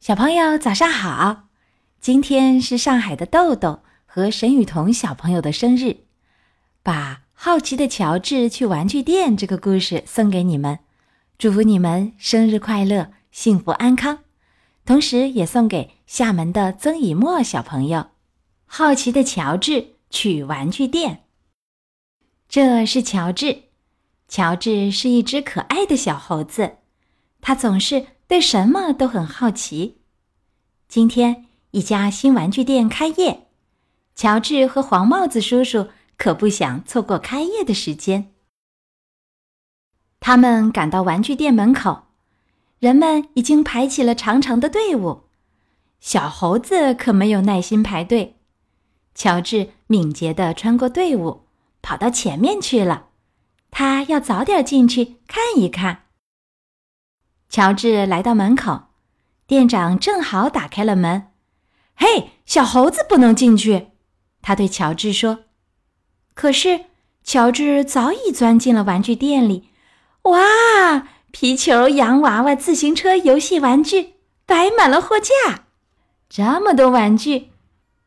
小朋友早上好，今天是上海的豆豆和沈雨桐小朋友的生日，把好奇的乔治去玩具店这个故事送给你们，祝福你们生日快乐，幸福安康，同时也送给厦门的曾以沫小朋友。好奇的乔治去玩具店，这是乔治，乔治是一只可爱的小猴子，他总是。对什么都很好奇。今天一家新玩具店开业，乔治和黄帽子叔叔可不想错过开业的时间。他们赶到玩具店门口，人们已经排起了长长的队伍。小猴子可没有耐心排队，乔治敏捷地穿过队伍，跑到前面去了。他要早点进去看一看。乔治来到门口，店长正好打开了门。“嘿，小猴子不能进去！”他对乔治说。可是乔治早已钻进了玩具店里。哇，皮球、洋娃娃、自行车、游戏玩具摆满了货架，这么多玩具，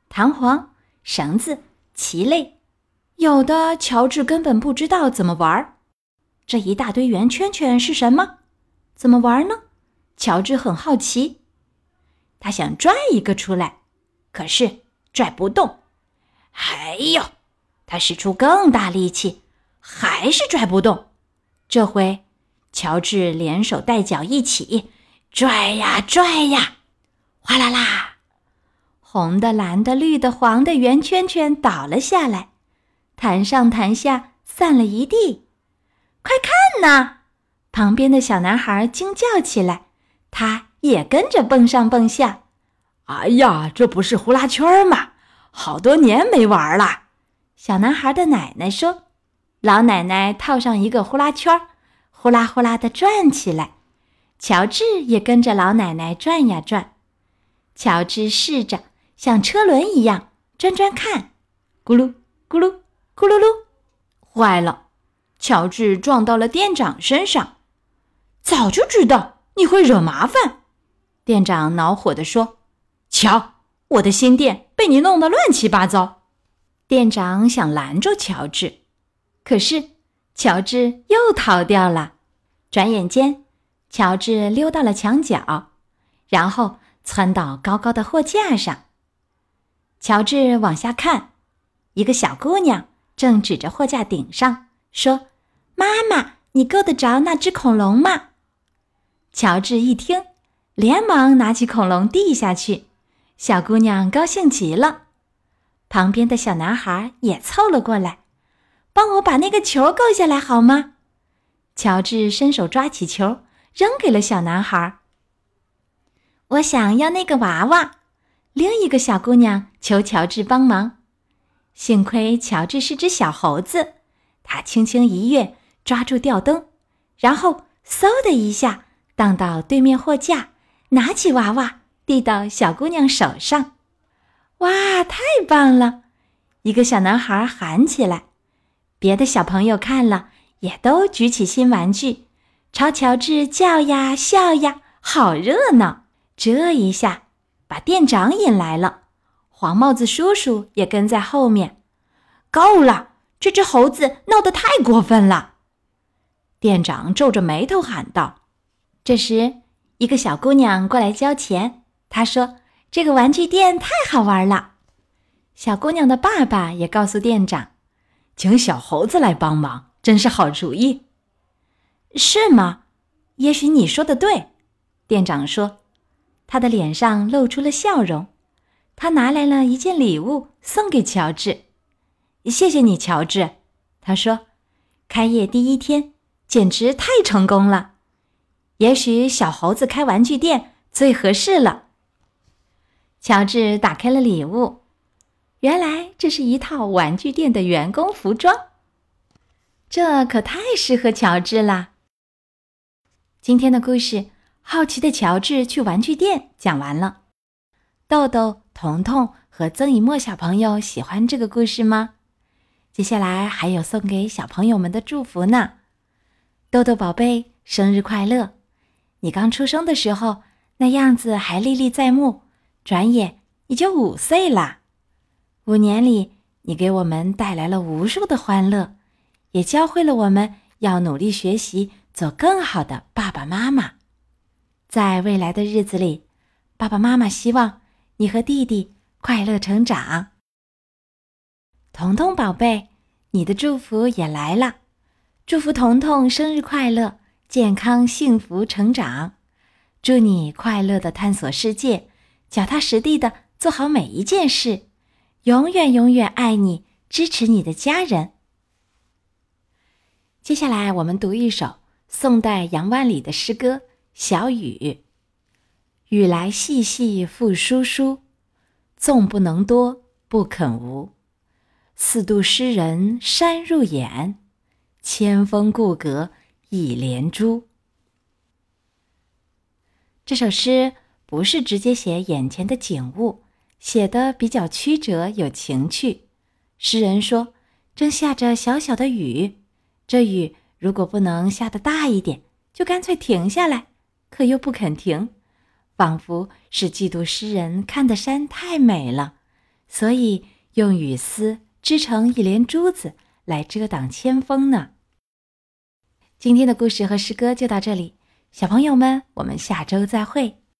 弹簧、绳子、棋类，有的乔治根本不知道怎么玩。这一大堆圆圈圈是什么？怎么玩呢？乔治很好奇，他想拽一个出来，可是拽不动。哎呦，他使出更大力气，还是拽不动。这回，乔治连手带脚一起拽呀拽呀，哗啦啦，红的、蓝的、绿的、黄的圆圈圈倒了下来，弹上弹下，散了一地。快看呐！旁边的小男孩惊叫起来，他也跟着蹦上蹦下。哎呀，这不是呼啦圈吗？好多年没玩了。小男孩的奶奶说：“老奶奶套上一个呼啦圈，呼啦呼啦的转起来。”乔治也跟着老奶奶转呀转。乔治试着像车轮一样转转看，咕噜咕噜咕噜噜，坏了！乔治撞到了店长身上。早就知道你会惹麻烦，店长恼火地说：“瞧，我的新店被你弄得乱七八糟。”店长想拦住乔治，可是乔治又逃掉了。转眼间，乔治溜到了墙角，然后窜到高高的货架上。乔治往下看，一个小姑娘正指着货架顶上说：“妈妈，你够得着那只恐龙吗？”乔治一听，连忙拿起恐龙递下去。小姑娘高兴极了，旁边的小男孩也凑了过来，帮我把那个球够下来好吗？乔治伸手抓起球，扔给了小男孩。我想要那个娃娃。另一个小姑娘求乔治帮忙。幸亏乔治是只小猴子，他轻轻一跃，抓住吊灯，然后嗖的一下。荡到对面货架，拿起娃娃递到小姑娘手上。哇，太棒了！一个小男孩喊起来，别的小朋友看了也都举起新玩具，朝乔治叫呀笑呀，好热闹。这一下把店长引来了，黄帽子叔叔也跟在后面。够了，这只猴子闹得太过分了！店长皱着眉头喊道。这时，一个小姑娘过来交钱。她说：“这个玩具店太好玩了。”小姑娘的爸爸也告诉店长：“请小猴子来帮忙，真是好主意。”是吗？也许你说的对。店长说，他的脸上露出了笑容。他拿来了一件礼物送给乔治。谢谢你，乔治。他说：“开业第一天，简直太成功了。”也许小猴子开玩具店最合适了。乔治打开了礼物，原来这是一套玩具店的员工服装，这可太适合乔治了。今天的故事《好奇的乔治去玩具店》讲完了。豆豆、彤彤和曾以沫小朋友喜欢这个故事吗？接下来还有送给小朋友们的祝福呢。豆豆宝贝，生日快乐！你刚出生的时候，那样子还历历在目。转眼你就五岁啦，五年里你给我们带来了无数的欢乐，也教会了我们要努力学习，做更好的爸爸妈妈。在未来的日子里，爸爸妈妈希望你和弟弟快乐成长。彤彤宝贝，你的祝福也来了，祝福彤彤生日快乐，健康幸福成长，祝你快乐的探索世界。脚踏实地的做好每一件事，永远永远爱你、支持你的家人。接下来，我们读一首宋代杨万里的诗歌《小雨》：雨来细细复疏疏，纵不能多，不肯无。四渡诗人山入眼，千峰故阁一连珠。这首诗。不是直接写眼前的景物，写的比较曲折有情趣。诗人说：“正下着小小的雨，这雨如果不能下得大一点，就干脆停下来，可又不肯停，仿佛是嫉妒诗人看的山太美了，所以用雨丝织成一连珠子来遮挡千峰呢。”今天的故事和诗歌就到这里，小朋友们，我们下周再会。